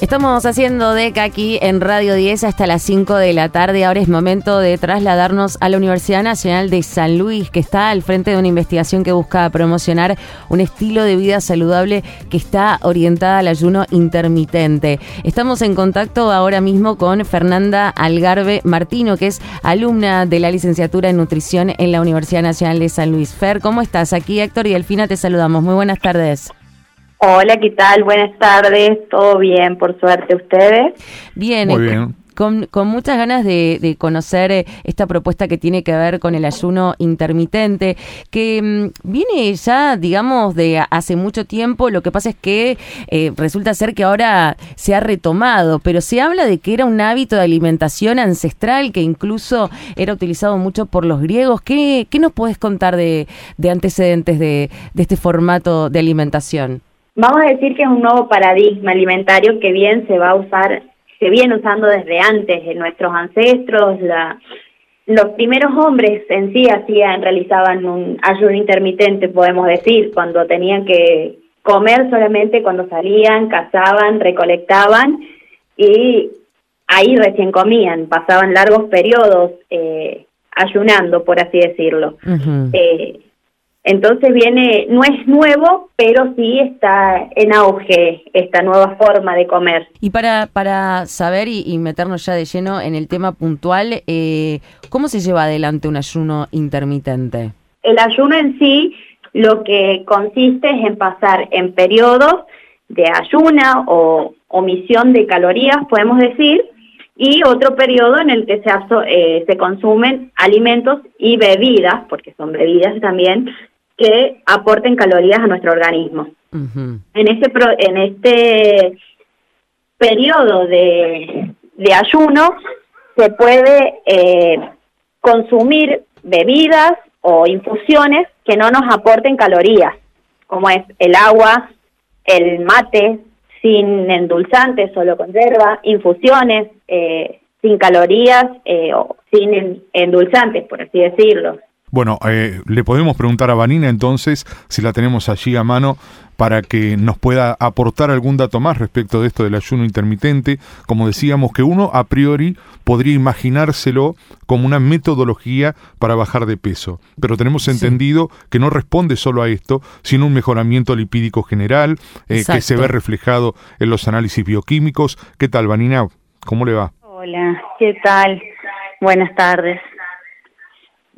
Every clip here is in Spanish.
Estamos haciendo DECA aquí en Radio 10 hasta las 5 de la tarde. Ahora es momento de trasladarnos a la Universidad Nacional de San Luis, que está al frente de una investigación que busca promocionar un estilo de vida saludable que está orientada al ayuno intermitente. Estamos en contacto ahora mismo con Fernanda Algarve Martino, que es alumna de la licenciatura en nutrición en la Universidad Nacional de San Luis. Fer, ¿cómo estás? Aquí Héctor y Delfina te saludamos. Muy buenas tardes. Hola, ¿qué tal? Buenas tardes. ¿Todo bien, por suerte, ustedes? Bien, Muy eh, bien. Con, con muchas ganas de, de conocer eh, esta propuesta que tiene que ver con el ayuno intermitente, que mm, viene ya, digamos, de hace mucho tiempo. Lo que pasa es que eh, resulta ser que ahora se ha retomado, pero se habla de que era un hábito de alimentación ancestral que incluso era utilizado mucho por los griegos. ¿Qué, qué nos puedes contar de, de antecedentes de, de este formato de alimentación? Vamos a decir que es un nuevo paradigma alimentario que bien se va a usar, se viene usando desde antes de nuestros ancestros, la, los primeros hombres en sí hacían, realizaban un ayuno intermitente, podemos decir, cuando tenían que comer solamente cuando salían, cazaban, recolectaban y ahí recién comían, pasaban largos periodos eh, ayunando, por así decirlo. Ujú. Eh, entonces viene, no es nuevo, pero sí está en auge esta nueva forma de comer. Y para, para saber y, y meternos ya de lleno en el tema puntual, eh, ¿cómo se lleva adelante un ayuno intermitente? El ayuno en sí lo que consiste es en pasar en periodos de ayuna o omisión de calorías, podemos decir, y otro periodo en el que se, eh, se consumen alimentos y bebidas, porque son bebidas también, que aporten calorías a nuestro organismo. En este pro- en este periodo de, de ayuno se puede eh, consumir bebidas o infusiones que no nos aporten calorías, como es el agua, el mate, sin endulzantes, solo con hierba, infusiones eh, sin calorías eh, o sin en- endulzantes, por así decirlo. Bueno, eh, le podemos preguntar a Vanina entonces, si la tenemos allí a mano, para que nos pueda aportar algún dato más respecto de esto del ayuno intermitente. Como decíamos, que uno a priori podría imaginárselo como una metodología para bajar de peso, pero tenemos Sí. entendido que no responde solo a esto, sino un mejoramiento lipídico general, eh, que se ve reflejado en los análisis bioquímicos. ¿Qué tal, Vanina? ¿Cómo le va? Hola, ¿qué tal? Buenas tardes.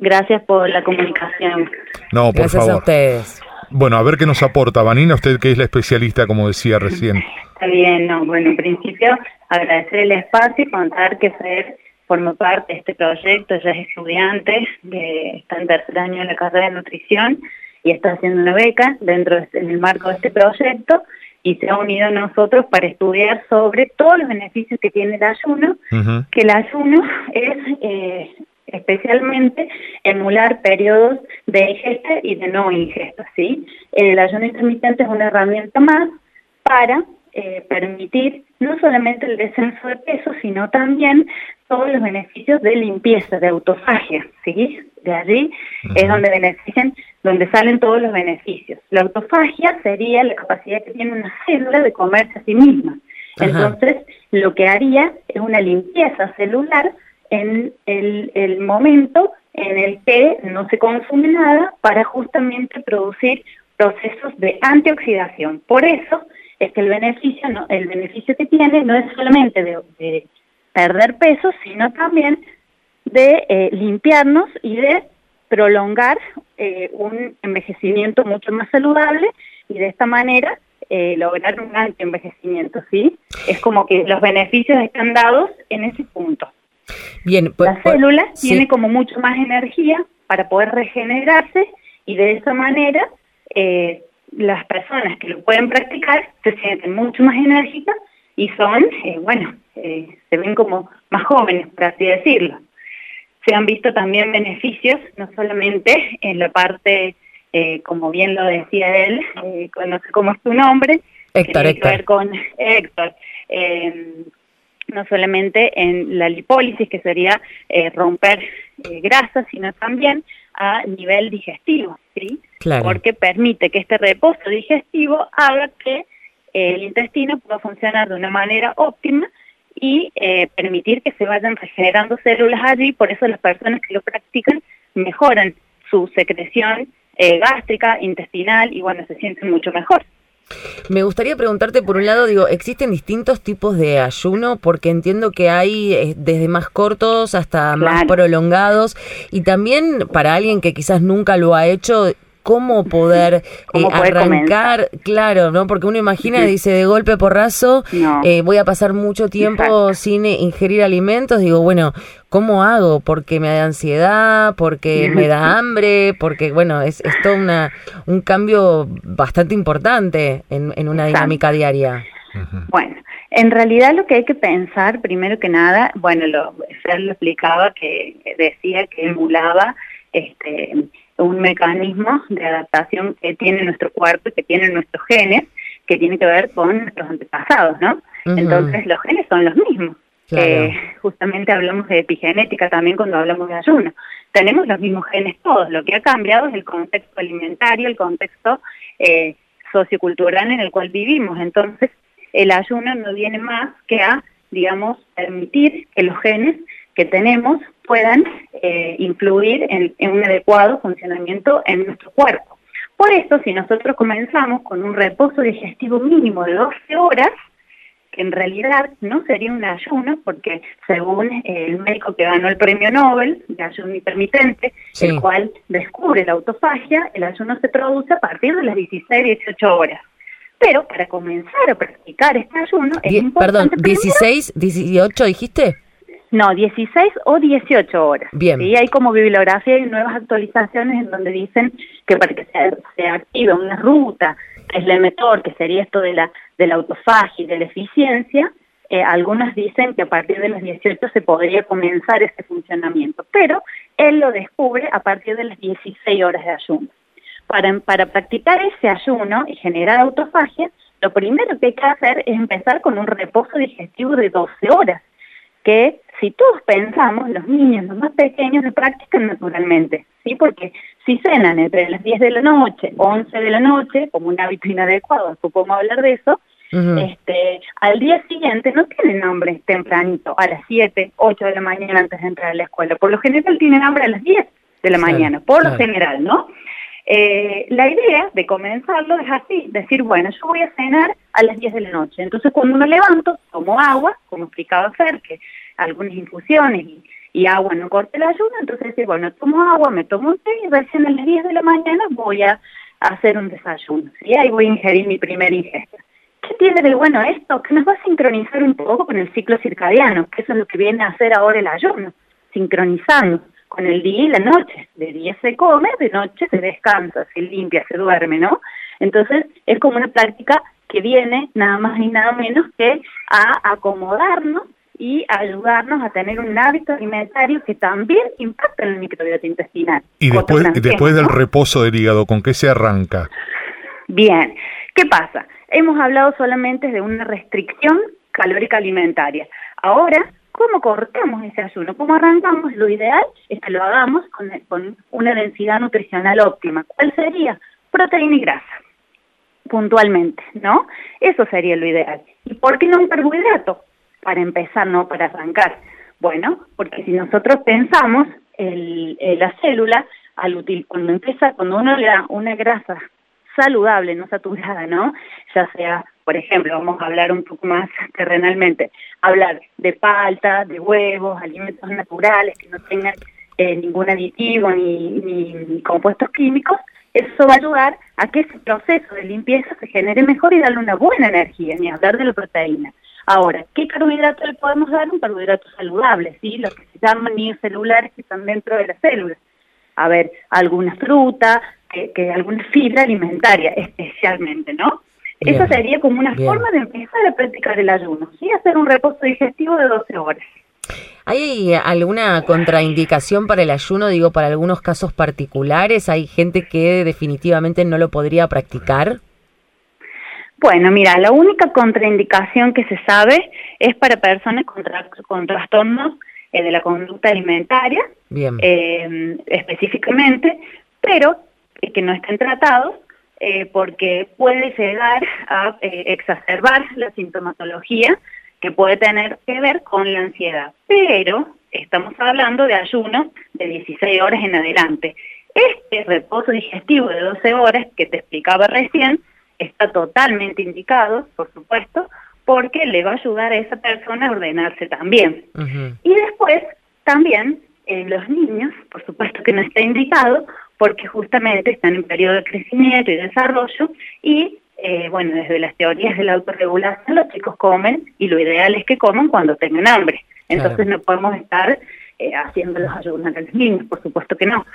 Gracias por la comunicación. No, por Gracias a favor. ustedes. Bueno, a ver qué nos aporta Vanina, usted que es la especialista, como decía recién. Está bien, no, bueno, en principio agradecer el espacio y contar que Fer forma parte de este proyecto, ella es estudiante, de, está en tercer año de la carrera de nutrición y está haciendo una beca dentro de, este- en el marco de este proyecto y se ha unido a nosotros para estudiar sobre todos los beneficios que tiene el ayuno que el ayuno es eh, especialmente emular periodos de ingesta y de no ingesta, ¿sí? El ayuno intermitente es una herramienta más para eh, permitir no solamente el descenso de peso, sino también todos los beneficios de limpieza, de autofagia, ¿sí? De allí es donde benefician, donde salen todos los beneficios. La autofagia sería la capacidad que tiene una célula de comerse a sí misma. Entonces, lo que haría es una limpieza celular en el, momento en el que no se consume nada para justamente producir procesos de antioxidación. Por eso es que el beneficio, no, el beneficio que tiene no es solamente de, de perder peso, sino también de eh, limpiarnos y de prolongar eh, un envejecimiento mucho más saludable y de esta manera eh, lograr un antienvejecimiento, ¿sí? Es como que los beneficios están dados en ese punto. Bien, pues, La célula sí. tiene como mucho más energía para poder regenerarse y de esa manera eh, las personas que lo pueden practicar se sienten mucho más enérgicas y son, eh, bueno, eh, se ven como más jóvenes, por así decirlo. Se han visto también beneficios, no solamente en la parte, eh, como bien lo decía él, eh, no sé cómo es tu nombre, Héctor, tiene que Héctor. ver con Héctor. Eh, no solamente en la lipólisis, que sería eh, romper eh, grasas, sino también a nivel digestivo, ¿sí? Claro. Porque permite que este reposo digestivo haga que el intestino pueda funcionar de una manera óptima y eh, permitir que se vayan regenerando células allí, por eso las personas que lo practican mejoran su secreción eh, gástrica, intestinal y bueno, se sienten mucho mejor. Me gustaría preguntarte, por un lado, digo, ¿existen distintos tipos de ayuno? Porque entiendo que hay eh, desde más cortos hasta más prolongados y también para alguien que quizás nunca lo ha hecho, cómo poder eh, arrancar, claro, ¿no? Porque uno imagina, dice, de golpe porrazo, eh, voy a pasar mucho tiempo sin ingerir alimentos, digo, bueno, ¿cómo hago? Porque me da ansiedad, porque me da hambre, porque, bueno, es, es todo una, un cambio bastante importante en, en una dinámica diaria. Bueno, en realidad lo que hay que pensar, primero que nada, bueno, lo, Fer lo explicaba, que decía que emulaba este un mecanismo de adaptación que tiene nuestro cuerpo y que tienen nuestros genes, que tiene que ver con nuestros antepasados, ¿no? Entonces los genes son los mismos. justamente hablamos de epigenética también cuando hablamos de ayuno. Tenemos los mismos genes todos, lo que ha cambiado es el contexto alimentario, el contexto eh, sociocultural en el cual vivimos. Entonces, el ayuno no viene más que a, digamos, permitir que los genes que tenemos puedan eh, influir en, un adecuado funcionamiento en nuestro cuerpo. Por eso, si nosotros comenzamos con un reposo digestivo mínimo de 12 horas, que en realidad no sería un ayuno, porque según el médico que ganó el premio Nobel de ayuno intermitente, el cual descubre la autofagia, el ayuno se produce a partir de las 16, 18 horas. Pero para comenzar a practicar este ayuno es importante... Perdón, 16, 18 dijiste? No, 16 o 18 horas. Bien. Y hay como bibliografía y nuevas actualizaciones en donde dicen que para que se, active una ruta, que es el mejor, que sería esto de la, de la autofagia y de la eficiencia, eh, algunas dicen que a partir de los 18 se podría comenzar ese funcionamiento, pero él lo descubre a partir de las 16 horas de ayuno. Para, para practicar ese ayuno y generar autofagia, lo primero que hay que hacer es empezar con un reposo digestivo de 12 horas que si todos pensamos, los niños, los más pequeños, lo practican naturalmente, ¿sí? Porque si cenan entre las 10 de la noche, 11 de la noche, como un hábito inadecuado, supongo hablar de eso, este, al día siguiente no tienen hambre tempranito, a las 7, 8 de la mañana antes de entrar a la escuela. Por lo general tienen hambre a las 10 de la mañana, por lo general, ¿no? Eh, la idea de comenzarlo es así, decir, bueno, yo voy a cenar a las 10 de la noche. Entonces cuando me levanto, tomo agua, como explicaba Fer, que algunas infusiones y, agua no corte el ayuno, entonces bueno, tomo agua, me tomo un té y recién a las 10 de la mañana voy a hacer un desayuno. ¿sí? Ahí voy a ingerir mi primer ingesta. ¿Qué tiene de bueno esto? Que nos va a sincronizar un poco con el ciclo circadiano, que eso es lo que viene a hacer ahora el ayuno, sincronizando con el día y la noche. De día se come, de noche se descansa, se limpia, se duerme, ¿no? Entonces es como una práctica que viene nada más y nada menos que a acomodarnos y ayudarnos a tener un hábito alimentario que también impacta en el microbiota intestinal. Y después, después del reposo del hígado, ¿con qué se arranca? Bien, ¿qué pasa? Hemos hablado solamente de una restricción calórica alimentaria. Ahora ¿Cómo cortamos ese ayuno? ¿Cómo arrancamos? Lo ideal es que lo hagamos con, una densidad nutricional óptima. ¿Cuál sería? Proteína y grasa, puntualmente, ¿no? Eso sería lo ideal. ¿Y por qué no un carbohidrato? Para empezar, no para arrancar. Bueno, porque si nosotros pensamos el, la célula, al util, cuando empieza, cuando uno le da una grasa saludable, no saturada, ¿no? Ya sea, por ejemplo, vamos a hablar un poco más terrenalmente, hablar de palta, de huevos, alimentos naturales que no tengan eh, ningún aditivo ni, compuestos químicos, eso va a ayudar a que ese proceso de limpieza se genere mejor y darle una buena energía, ni hablar de la proteína. Ahora, ¿qué carbohidrato le podemos dar? Un carbohidrato saludable, ¿sí? Los que se llaman celulares que están dentro de las células. A ver, alguna fruta, que, alguna fibra alimentaria especialmente, ¿no? Eso sería como una forma de empezar a practicar el ayuno, ¿sí? Hacer un reposo digestivo de 12 horas. ¿Hay alguna contraindicación para el ayuno, digo, para algunos casos particulares? ¿Hay gente que definitivamente no lo podría practicar? Bueno, mira, la única contraindicación que se sabe es para personas con, con trastornos eh, de la conducta alimentaria, Bien. Eh, específicamente, pero que no estén tratados eh, porque puede llegar a eh, exacerbar la sintomatología que puede tener que ver con la ansiedad. Pero estamos hablando de ayuno de 16 horas en adelante. Este reposo digestivo de 12 horas que te explicaba recién está totalmente indicado, por supuesto, porque le va a ayudar a esa persona a ordenarse también. Y después, también, en los niños, por supuesto que no está indicado, porque justamente están en periodo de crecimiento y desarrollo, y eh, bueno, desde las teorías de la autorregulación, los chicos comen, y lo ideal es que coman cuando tengan hambre. Entonces no podemos estar eh, haciendo los ayunos a los niños, por supuesto que no.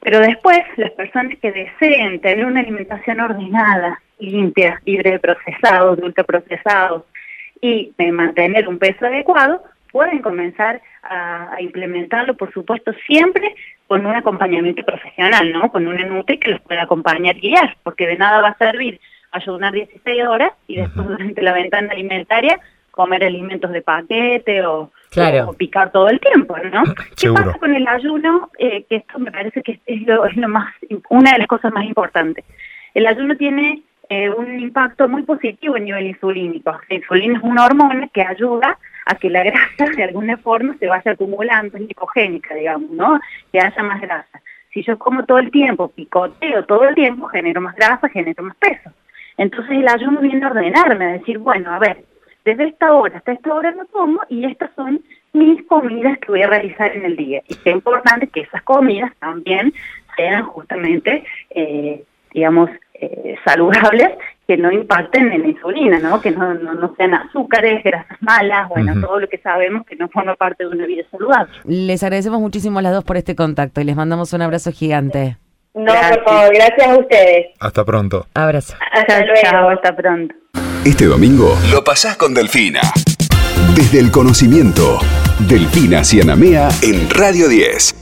Pero después, las personas que deseen tener una alimentación ordenada, limpia, libre de procesados, de ultraprocesados y de mantener un peso adecuado, pueden comenzar a, implementarlo, por supuesto, siempre con un acompañamiento profesional, ¿no? Con un enute que los pueda acompañar y guiar, porque de nada va a servir ayunar 16 horas y después durante la ventana alimentaria comer alimentos de paquete o, picar todo el tiempo, ¿no? ¿Qué pasa con el ayuno? Eh, que esto me parece que es lo, es lo más, una de las cosas más importantes. El ayuno tiene eh, un impacto muy positivo en nivel insulínico. La insulina es una hormona que ayuda a que la grasa de alguna forma se vaya acumulando, es glicogénica, digamos, ¿no? Que haya más grasa. Si yo como todo el tiempo, picoteo todo el tiempo, genero más grasa, genero más peso. Entonces el ayuno viene a ordenarme, a decir, bueno, a ver, desde esta hora hasta esta hora no como y estas son mis comidas que voy a realizar en el día. Y es importante que esas comidas también sean justamente, eh, digamos, eh, saludables que no impacten en la insulina, ¿no? Que no, no, sean azúcares, grasas malas, bueno, todo lo que sabemos que no forma parte de una vida saludable. Les agradecemos muchísimo a las dos por este contacto y les mandamos un abrazo gigante. No, por favor, gracias a ustedes. Hasta pronto. Abrazo. Hasta luego. hasta pronto. Este domingo lo pasás con Delfina. Desde el conocimiento, Delfina Cianamea en Radio 10.